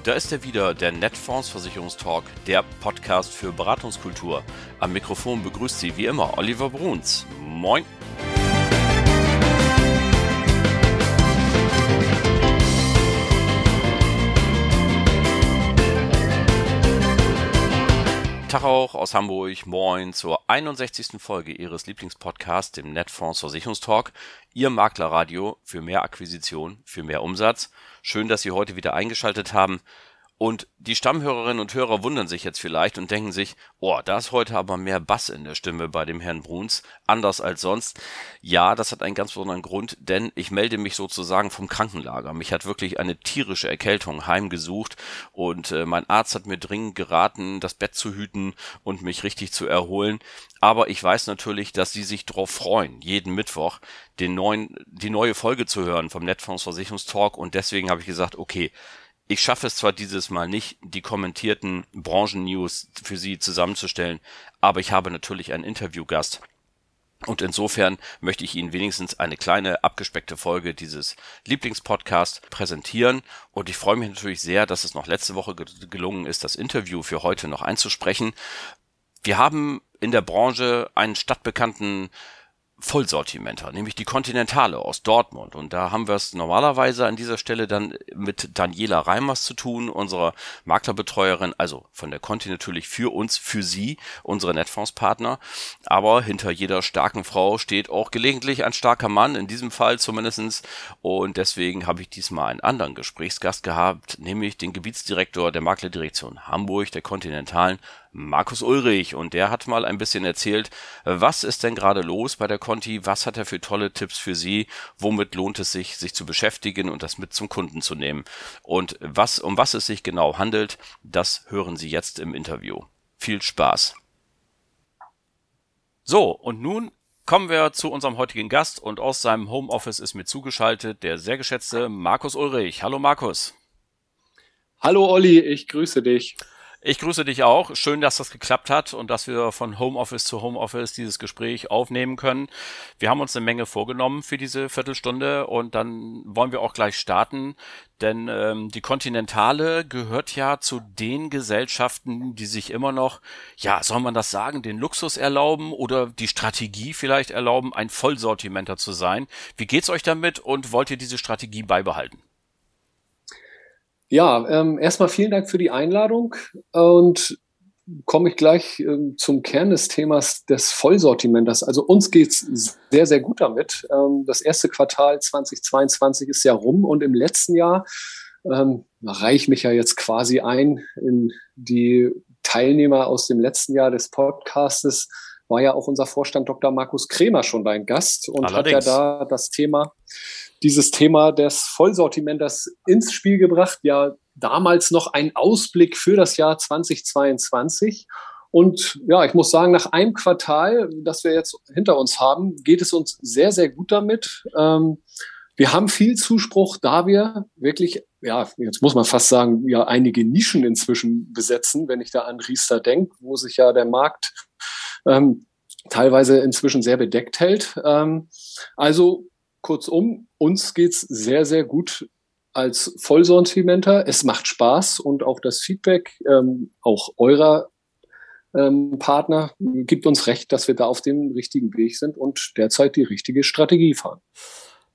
Und da ist er wieder, der Netfonds Versicherungstalk, der Podcast für Beratungskultur. Am Mikrofon begrüßt Sie wie immer Oliver Bruns. Moin! Tag auch aus Hamburg. Moin zur 61. Folge Ihres Lieblingspodcasts, dem Netfonds Versicherungstalk. Ihr Maklerradio für mehr Akquisition, für mehr Umsatz. Schön, dass Sie heute wieder eingeschaltet haben. Und die Stammhörerinnen und Hörer wundern sich jetzt vielleicht und denken sich, oh, da ist heute aber mehr Bass in der Stimme bei dem Herrn Bruns, anders als sonst. Ja, das hat einen ganz besonderen Grund, denn ich melde mich sozusagen vom Krankenlager. Mich hat wirklich eine tierische Erkältung heimgesucht und äh, mein Arzt hat mir dringend geraten, das Bett zu hüten und mich richtig zu erholen. Aber ich weiß natürlich, dass Sie sich darauf freuen, jeden Mittwoch den neuen, die neue Folge zu hören vom Netfonds Versicherungstalk und deswegen habe ich gesagt, okay, ich schaffe es zwar dieses Mal nicht, die kommentierten Branchen-News für Sie zusammenzustellen, aber ich habe natürlich einen Interviewgast. Und insofern möchte ich Ihnen wenigstens eine kleine abgespeckte Folge dieses Lieblingspodcasts präsentieren. Und ich freue mich natürlich sehr, dass es noch letzte Woche gelungen ist, das Interview für heute noch einzusprechen. Wir haben in der Branche einen stadtbekannten Vollsortimenter, nämlich die Continentale aus Dortmund. Und da haben wir es normalerweise an dieser Stelle dann mit Daniela Reimers zu tun, unserer Maklerbetreuerin, also von der Conti natürlich für uns, für Sie, unsere Netfondspartner. Aber hinter jeder starken Frau steht auch gelegentlich ein starker Mann, in diesem Fall zumindestens. Und deswegen habe ich diesmal einen anderen Gesprächsgast gehabt, nämlich den Gebietsdirektor der Maklerdirektion Hamburg, der Continentalen, Markus Ulrich und der hat mal ein bisschen erzählt, was ist denn gerade los bei der Conti, was hat er für tolle Tipps für Sie, womit lohnt es sich, sich zu beschäftigen und das mit zum Kunden zu nehmen. Und was, um was es sich genau handelt, das hören Sie jetzt im Interview. Viel Spaß. So, und nun kommen wir zu unserem heutigen Gast und aus seinem Homeoffice ist mir zugeschaltet der sehr geschätzte Markus Ulrich. Hallo Markus. Hallo Olli, ich grüße dich. Ich grüße dich auch. Schön, dass das geklappt hat und dass wir von Homeoffice zu Homeoffice dieses Gespräch aufnehmen können. Wir haben uns eine Menge vorgenommen für diese Viertelstunde und dann wollen wir auch gleich starten, denn ähm, die Kontinentale gehört ja zu den Gesellschaften, die sich immer noch, ja, soll man das sagen, den Luxus erlauben oder die Strategie vielleicht erlauben, ein Vollsortimenter zu sein. Wie geht's euch damit und wollt ihr diese Strategie beibehalten? Ja, ähm, erstmal vielen Dank für die Einladung und komme ich gleich ähm, zum Kern des Themas des Vollsortiments. Also uns geht's sehr, sehr gut damit. Ähm, das erste Quartal 2022 ist ja rum und im letzten Jahr ähm, reiche ich mich ja jetzt quasi ein in die Teilnehmer aus dem letzten Jahr des Podcastes war ja auch unser Vorstand Dr. Markus Kremer schon dein Gast und Allerdings. hat ja da das Thema dieses Thema des Vollsortiments ins Spiel gebracht. Ja, damals noch ein Ausblick für das Jahr 2022. Und ja, ich muss sagen, nach einem Quartal, das wir jetzt hinter uns haben, geht es uns sehr, sehr gut damit. Ähm, wir haben viel Zuspruch, da wir wirklich, ja, jetzt muss man fast sagen, ja, einige Nischen inzwischen besetzen, wenn ich da an Riester denke, wo sich ja der Markt ähm, teilweise inzwischen sehr bedeckt hält. Ähm, also kurzum, uns geht's sehr, sehr gut als Vollsortimenter. Es macht Spaß und auch das Feedback ähm, auch eurer ähm, Partner gibt uns recht, dass wir da auf dem richtigen Weg sind und derzeit die richtige Strategie fahren.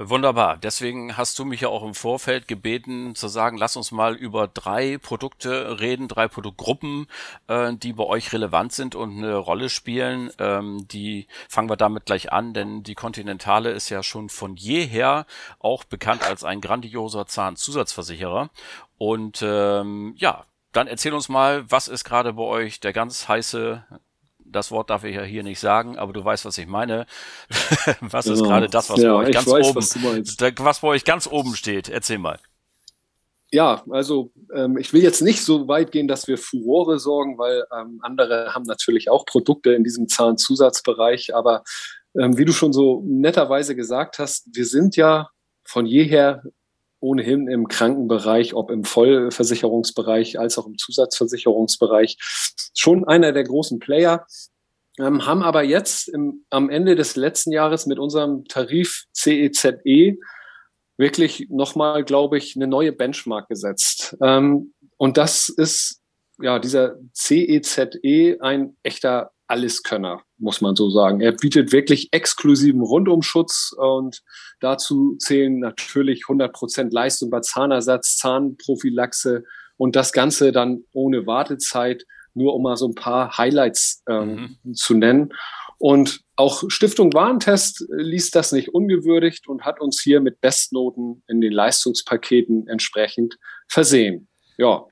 Wunderbar. Deswegen hast du mich ja auch im Vorfeld gebeten zu sagen, lass uns mal über drei Produkte reden, drei Produktgruppen, äh, die bei euch relevant sind und eine Rolle spielen. Ähm, die fangen wir damit gleich an, denn die Continentale ist ja schon von jeher auch bekannt als ein grandioser Zahnzusatzversicherer. Und ähm, ja, dann erzähl uns mal, was ist gerade bei euch der ganz heiße das Wort darf ich ja hier nicht sagen, aber du weißt, was ich meine. was ist genau. gerade das, was ja, bei euch ganz weiß, oben, was, was bei euch ganz oben steht? Erzähl mal. Ja, also ähm, ich will jetzt nicht so weit gehen, dass wir Furore sorgen, weil ähm, andere haben natürlich auch Produkte in diesem Zahnzusatzbereich. Aber ähm, wie du schon so netterweise gesagt hast, wir sind ja von jeher ohnehin im Krankenbereich, ob im Vollversicherungsbereich als auch im Zusatzversicherungsbereich, schon einer der großen Player. Ähm, haben aber jetzt im, am Ende des letzten Jahres mit unserem Tarif CEZE e wirklich nochmal, glaube ich, eine neue Benchmark gesetzt. Ähm, und das ist ja dieser CEZE e ein echter Alleskönner, muss man so sagen. Er bietet wirklich exklusiven Rundumschutz und dazu zählen natürlich 100 Prozent Leistung bei Zahnersatz, Zahnprophylaxe und das Ganze dann ohne Wartezeit, nur um mal so ein paar Highlights ähm, mhm. zu nennen. Und auch Stiftung Warentest ließ das nicht ungewürdigt und hat uns hier mit Bestnoten in den Leistungspaketen entsprechend versehen. Ja,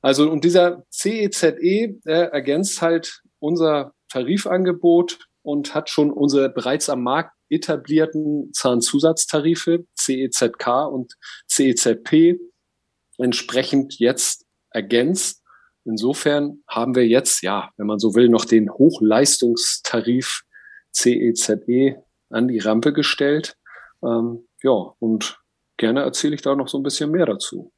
also und dieser CEZE äh, ergänzt halt unser Tarifangebot und hat schon unsere bereits am Markt etablierten Zahnzusatztarife CEZK und CEZP entsprechend jetzt ergänzt. Insofern haben wir jetzt, ja, wenn man so will, noch den Hochleistungstarif CEZE e an die Rampe gestellt. Ähm, ja, und gerne erzähle ich da noch so ein bisschen mehr dazu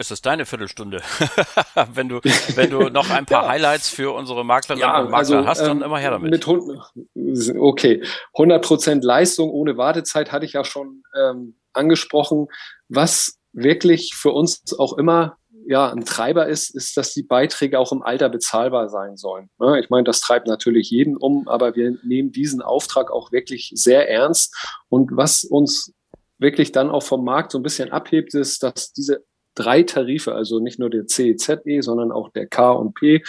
es ist deine Viertelstunde. wenn du, wenn du noch ein paar ja. Highlights für unsere Maklerinnen ja, und Makler also, hast, dann ähm, immer her damit. Mit, okay, 100 Prozent Leistung ohne Wartezeit hatte ich ja schon ähm, angesprochen. Was wirklich für uns auch immer ja ein Treiber ist, ist, dass die Beiträge auch im Alter bezahlbar sein sollen. Ne? Ich meine, das treibt natürlich jeden um, aber wir nehmen diesen Auftrag auch wirklich sehr ernst. Und was uns wirklich dann auch vom Markt so ein bisschen abhebt, ist, dass diese drei Tarife, also nicht nur der CEZE, sondern auch der K und P,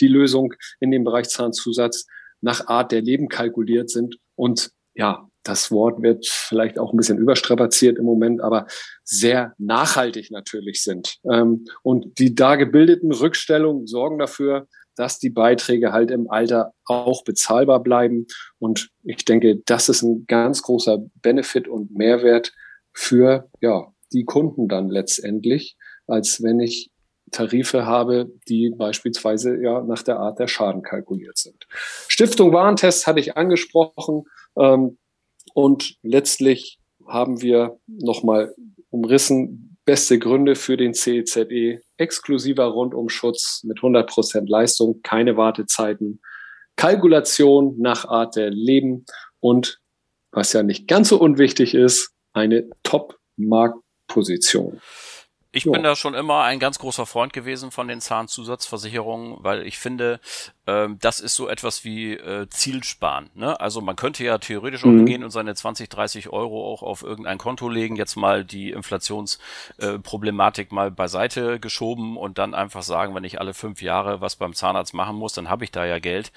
die Lösung in dem Bereich Zahnzusatz nach Art der Leben kalkuliert sind. Und ja, das Wort wird vielleicht auch ein bisschen überstrapaziert im Moment, aber sehr nachhaltig natürlich sind. Ähm, und die da gebildeten Rückstellungen sorgen dafür, dass die Beiträge halt im Alter auch bezahlbar bleiben. Und ich denke, das ist ein ganz großer Benefit und Mehrwert für ja, die Kunden dann letztendlich, als wenn ich Tarife habe, die beispielsweise ja nach der Art der Schaden kalkuliert sind. Stiftung Warentest hatte ich angesprochen ähm, und letztlich haben wir nochmal umrissen beste Gründe für den CEZE, e. exklusiver Rundumschutz mit 100% Leistung, keine Wartezeiten, Kalkulation nach Art der Leben und was ja nicht ganz so unwichtig ist, eine Top-Markt Position. Ich jo. bin da schon immer ein ganz großer Freund gewesen von den Zahnzusatzversicherungen, weil ich finde, ähm, das ist so etwas wie äh, Zielsparen. Ne? Also man könnte ja theoretisch mhm. auch gehen und seine 20, 30 Euro auch auf irgendein Konto legen, jetzt mal die Inflationsproblematik äh, mal beiseite geschoben und dann einfach sagen, wenn ich alle fünf Jahre was beim Zahnarzt machen muss, dann habe ich da ja Geld.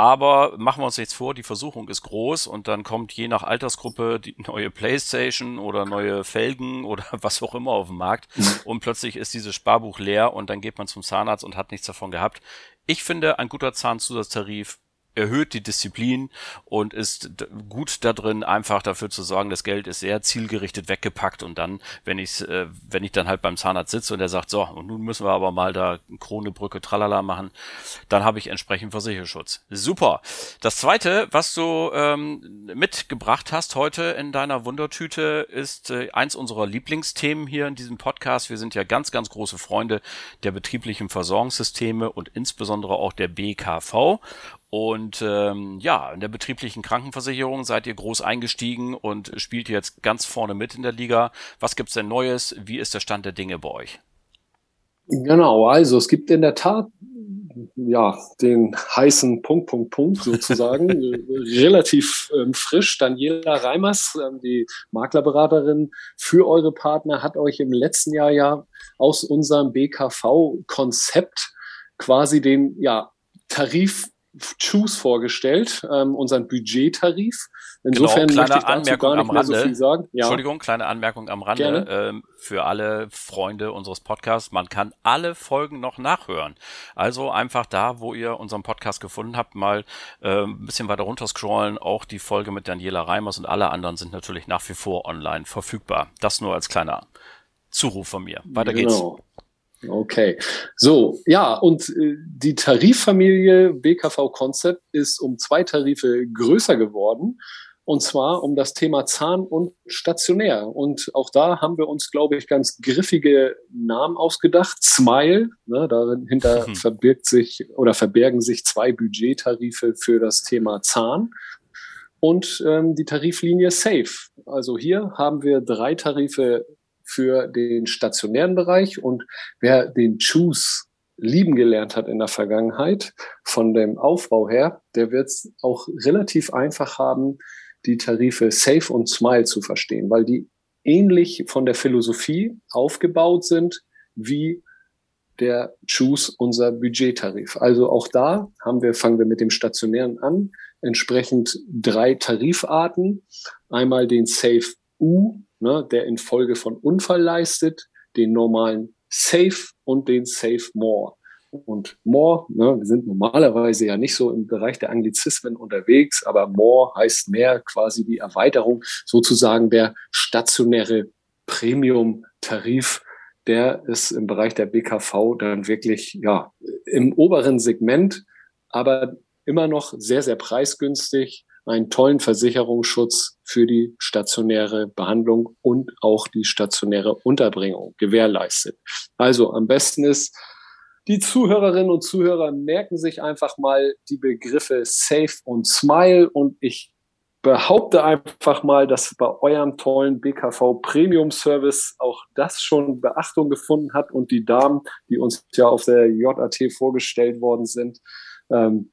Aber machen wir uns nichts vor, die Versuchung ist groß und dann kommt je nach Altersgruppe die neue Playstation oder neue Felgen oder was auch immer auf dem Markt mhm. und plötzlich ist dieses Sparbuch leer und dann geht man zum Zahnarzt und hat nichts davon gehabt. Ich finde, ein guter Zahnzusatztarif erhöht die Disziplin und ist gut da drin, einfach dafür zu sorgen, das Geld ist sehr zielgerichtet weggepackt und dann, wenn ich äh, wenn ich dann halt beim Zahnarzt sitze und der sagt, so, und nun müssen wir aber mal da Krone, Brücke, tralala machen, dann habe ich entsprechend Versicherungsschutz. Super. Das zweite, was du ähm, mitgebracht hast heute in deiner Wundertüte, ist äh, eins unserer Lieblingsthemen hier in diesem Podcast. Wir sind ja ganz, ganz große Freunde der betrieblichen Versorgungssysteme und insbesondere auch der BKV. Und ähm, ja, in der betrieblichen Krankenversicherung seid ihr groß eingestiegen und spielt jetzt ganz vorne mit in der Liga. Was gibt's denn Neues? Wie ist der Stand der Dinge bei euch? Genau, also es gibt in der Tat ja den heißen Punkt, Punkt, Punkt sozusagen, relativ ähm, frisch. Daniela Reimers, ähm, die Maklerberaterin für eure Partner, hat euch im letzten Jahr ja aus unserem BKV-Konzept quasi den ja, Tarif Choose vorgestellt, ähm, unseren Budgettarif. Insofern genau, kleine Anmerkung am Rande. So ja. Entschuldigung, kleine Anmerkung am Rande ähm, für alle Freunde unseres Podcasts. Man kann alle Folgen noch nachhören. Also einfach da, wo ihr unseren Podcast gefunden habt, mal äh, ein bisschen weiter runter scrollen. Auch die Folge mit Daniela Reimers und alle anderen sind natürlich nach wie vor online verfügbar. Das nur als kleiner Zuruf von mir. Weiter genau. geht's. Okay. So, ja, und äh, die Tariffamilie BKV Concept ist um zwei Tarife größer geworden. Und zwar um das Thema Zahn und stationär. Und auch da haben wir uns, glaube ich, ganz griffige Namen ausgedacht. Smile, ne, dahinter mhm. verbirgt sich oder verbergen sich zwei Budgettarife für das Thema Zahn und ähm, die Tariflinie Safe. Also hier haben wir drei Tarife für den stationären Bereich und wer den Choose lieben gelernt hat in der Vergangenheit von dem Aufbau her, der wird es auch relativ einfach haben, die Tarife Safe und Smile zu verstehen, weil die ähnlich von der Philosophie aufgebaut sind wie der Choose unser Budgettarif. Also auch da haben wir, fangen wir mit dem stationären an, entsprechend drei Tarifarten. Einmal den Safe U, ne, der in Folge von Unfall leistet, den normalen Safe und den Safe More. Und more, ne, wir sind normalerweise ja nicht so im Bereich der Anglizismen unterwegs, aber more heißt mehr quasi die Erweiterung sozusagen der stationäre Premium-Tarif, der ist im Bereich der BKV dann wirklich ja im oberen Segment, aber immer noch sehr, sehr preisgünstig, einen tollen Versicherungsschutz für die stationäre Behandlung und auch die stationäre Unterbringung gewährleistet. Also am besten ist, die Zuhörerinnen und Zuhörer merken sich einfach mal die Begriffe Safe und Smile und ich behaupte einfach mal, dass bei eurem tollen BKV Premium Service auch das schon Beachtung gefunden hat und die Damen, die uns ja auf der JAT vorgestellt worden sind, ähm,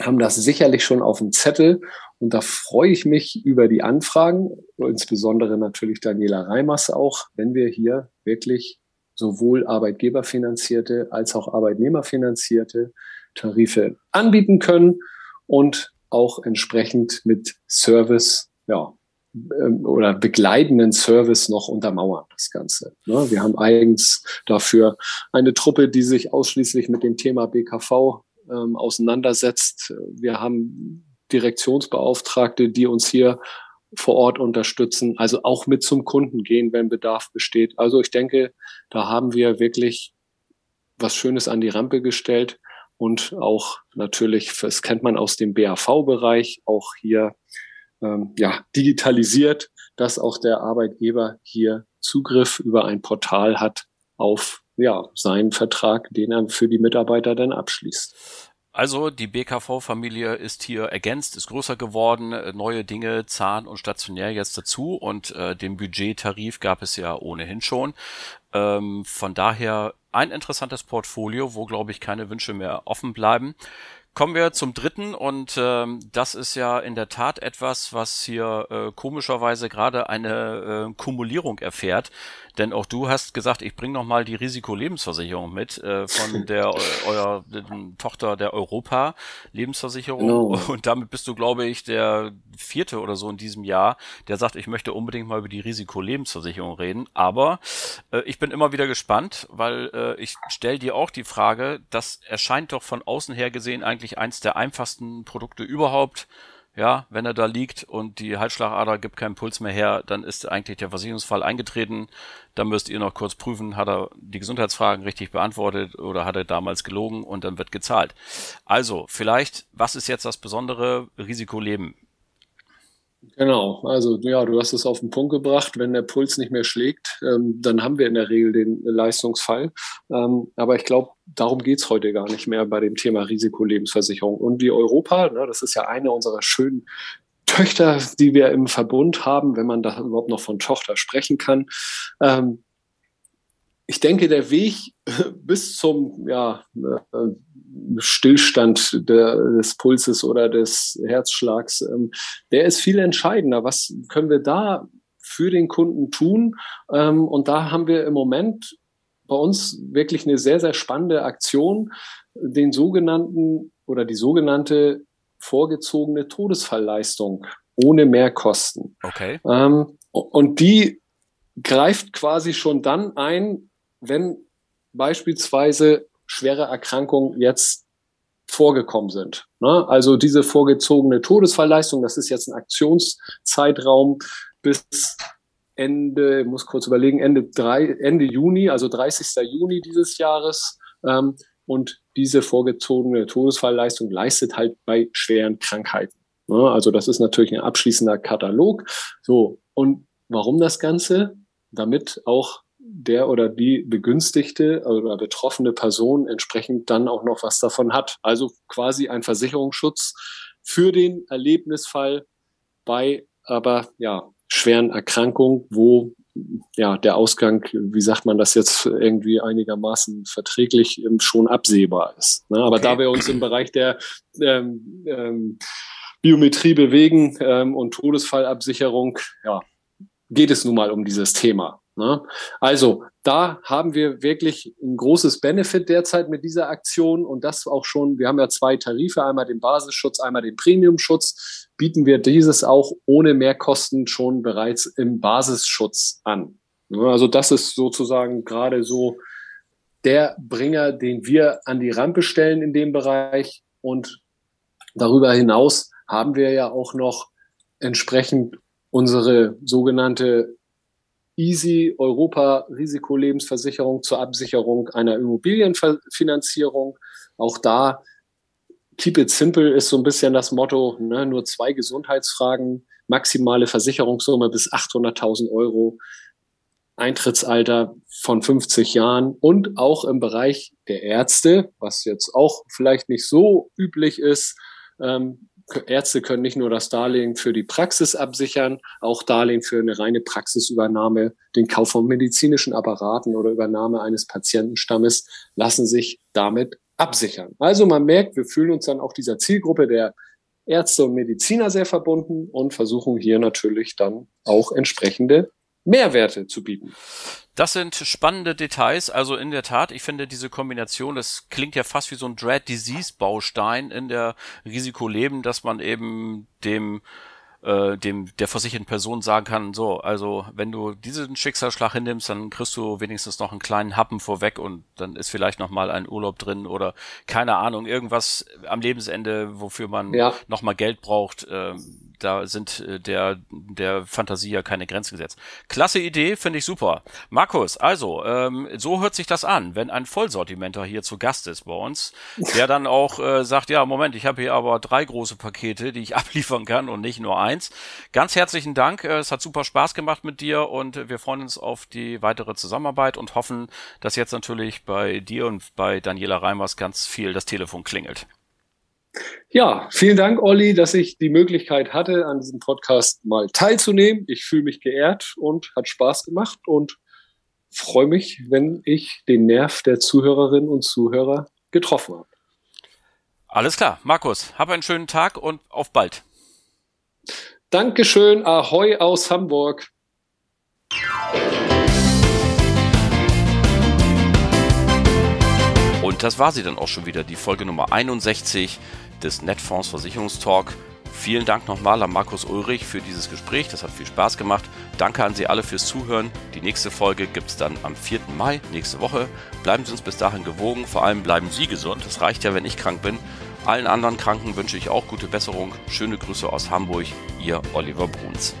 haben das sicherlich schon auf dem Zettel. Und da freue ich mich über die Anfragen, insbesondere natürlich Daniela Reimers auch, wenn wir hier wirklich sowohl arbeitgeberfinanzierte als auch arbeitnehmerfinanzierte Tarife anbieten können und auch entsprechend mit Service, ja, ähm, oder begleitenden Service noch untermauern, das Ganze. Ne, wir haben eigens dafür eine Truppe, die sich ausschließlich mit dem Thema BKV ähm, auseinandersetzt. Wir haben Direktionsbeauftragte, die uns hier vor Ort unterstützen, also auch mit zum Kunden gehen, wenn Bedarf besteht. Also ich denke, da haben wir wirklich was Schönes an die Rampe gestellt und auch natürlich, das kennt man aus dem BAV-Bereich, auch hier ähm, ja, digitalisiert, dass auch der Arbeitgeber hier Zugriff über ein Portal hat auf ja, seinen Vertrag, den er für die Mitarbeiter dann abschließt. Also die BKV-Familie ist hier ergänzt, ist größer geworden, äh, neue Dinge, Zahn und stationär jetzt dazu und äh, den Budgettarif gab es ja ohnehin schon. Ähm, von daher ein interessantes Portfolio, wo glaube ich keine Wünsche mehr offen bleiben. Kommen wir zum dritten und ähm, das ist ja in der Tat etwas, was hier äh, komischerweise gerade eine äh, Kumulierung erfährt. Denn auch du hast gesagt, ich bringe noch mal die Risikolebensversicherung mit äh, von der eurer Tochter der Europa Lebensversicherung no. und damit bist du, glaube ich, der vierte oder so in diesem Jahr, der sagt, ich möchte unbedingt mal über die Risikolebensversicherung reden. Aber äh, ich bin immer wieder gespannt, weil äh, ich stelle dir auch die Frage, das erscheint doch von außen her gesehen eigentlich eins der einfachsten Produkte überhaupt ja, wenn er da liegt und die Halsschlagader gibt keinen Puls mehr her, dann ist eigentlich der Versicherungsfall eingetreten. Dann müsst ihr noch kurz prüfen, hat er die Gesundheitsfragen richtig beantwortet oder hat er damals gelogen und dann wird gezahlt. Also, vielleicht, was ist jetzt das besondere Risikoleben? Genau, also ja, du hast es auf den Punkt gebracht. Wenn der Puls nicht mehr schlägt, ähm, dann haben wir in der Regel den Leistungsfall. Ähm, aber ich glaube, darum geht's heute gar nicht mehr bei dem Thema Risikolebensversicherung. Und die Europa, ne, das ist ja eine unserer schönen Töchter, die wir im Verbund haben, wenn man da überhaupt noch von Tochter sprechen kann. Ähm, ich denke, der Weg bis zum ja, äh, Stillstand der, des Pulses oder des Herzschlags, ähm, der ist viel entscheidender. Was können wir da für den Kunden tun? Ähm, und da haben wir im Moment bei uns wirklich eine sehr, sehr spannende Aktion, den sogenannten oder die sogenannte vorgezogene Todesfallleistung ohne Mehrkosten. Okay. Ähm, und die greift quasi schon dann ein, wenn beispielsweise schwere Erkrankungen jetzt vorgekommen sind. Ne? Also diese vorgezogene Todesfallleistung, das ist jetzt ein Aktionszeitraum bis Ende, muss kurz überlegen, Ende, drei, Ende Juni, also 30. Juni dieses Jahres. Ähm, und diese vorgezogene Todesfallleistung leistet halt bei schweren Krankheiten. Also das ist natürlich ein abschließender Katalog. So, und warum das Ganze? Damit auch der oder die begünstigte oder betroffene Person entsprechend dann auch noch was davon hat. Also quasi ein Versicherungsschutz für den Erlebnisfall bei aber ja schweren Erkrankungen, wo ja der Ausgang, wie sagt man das jetzt irgendwie einigermaßen verträglich schon absehbar ist. Ne? Aber okay. da wir uns im Bereich der ähm, ähm, Biometrie bewegen ähm, und Todesfallabsicherung, ja, geht es nun mal um dieses Thema. Ne? Also da haben wir wirklich ein großes Benefit derzeit mit dieser Aktion und das auch schon, wir haben ja zwei Tarife, einmal den Basisschutz, einmal den Premiumschutz, bieten wir dieses auch ohne Mehrkosten schon bereits im Basisschutz an. Ne? Also das ist sozusagen gerade so der Bringer, den wir an die Rampe stellen in dem Bereich und darüber hinaus haben wir ja auch noch entsprechend unsere sogenannte Easy Europa Risikolebensversicherung zur Absicherung einer Immobilienfinanzierung. Auch da Keep it simple ist so ein bisschen das Motto, ne? nur zwei Gesundheitsfragen, maximale Versicherungssumme bis 800.000 Euro, Eintrittsalter von 50 Jahren und auch im Bereich der Ärzte, was jetzt auch vielleicht nicht so üblich ist, ähm, Ärzte können nicht nur das Darlehen für die Praxis absichern, auch Darlehen für eine reine Praxisübernahme, den Kauf von medizinischen Apparaten oder Übernahme eines Patientenstammes lassen sich damit absichern. Also man merkt, wir fühlen uns dann auch dieser Zielgruppe der Ärzte und Mediziner sehr verbunden und versuchen hier natürlich dann auch entsprechende Mehrwerte zu bieten. Das sind spannende Details. Also in der Tat, ich finde diese Kombination, das klingt ja fast wie so ein Dread Disease Baustein in der Risikoleben, dass man eben dem äh, dem der versicherten Person sagen kann, so, also wenn du diesen Schicksalsschlag hinnimmst, dann kriegst du wenigstens noch einen kleinen Happen vorweg und dann ist vielleicht noch mal ein Urlaub drin oder keine Ahnung, irgendwas am Lebensende, wofür man ja. noch mal Geld braucht. Äh, da sind äh, der der Fantasie ja keine Grenzen gesetzt. Klasse Idee, finde ich super. Markus, also ähm, so hört sich das an, wenn ein Vollsortimenter hier zu Gast ist bei uns, der dann auch äh, sagt, ja Moment, ich habe hier aber drei große Pakete, die ich abliefern kann und nicht nur eins. 1. Ganz herzlichen Dank. Äh, es hat super Spaß gemacht mit dir und wir freuen uns auf die weitere Zusammenarbeit und hoffen, dass jetzt natürlich bei dir und bei Daniela Reimers ganz viel das Telefon klingelt. Ja, vielen Dank, Olli, dass ich die Möglichkeit hatte, an diesem Podcast mal teilzunehmen. Ich fühle mich geehrt und hat Spaß gemacht und freue mich, wenn ich den Nerv der Zuhörerinnen und Zuhörer getroffen habe. Alles klar, Markus, hab einen schönen Tag und auf bald. Dankeschön, Ahoi aus Hamburg. Und das war sie dann auch schon wieder, die Folge Nummer 61 des Netfonds Versicherungstalk. Vielen Dank nochmal an Markus Ulrich für dieses Gespräch. Das hat viel Spaß gemacht. Danke an Sie alle fürs Zuhören. Die nächste Folge gibt es dann am 4. Mai, nächste Woche. Bleiben Sie uns bis dahin gewogen. Vor allem bleiben Sie gesund. Das reicht ja, wenn ich krank bin. Allen anderen Kranken wünsche ich auch gute Besserung. Schöne Grüße aus Hamburg, Ihr Oliver Bruns.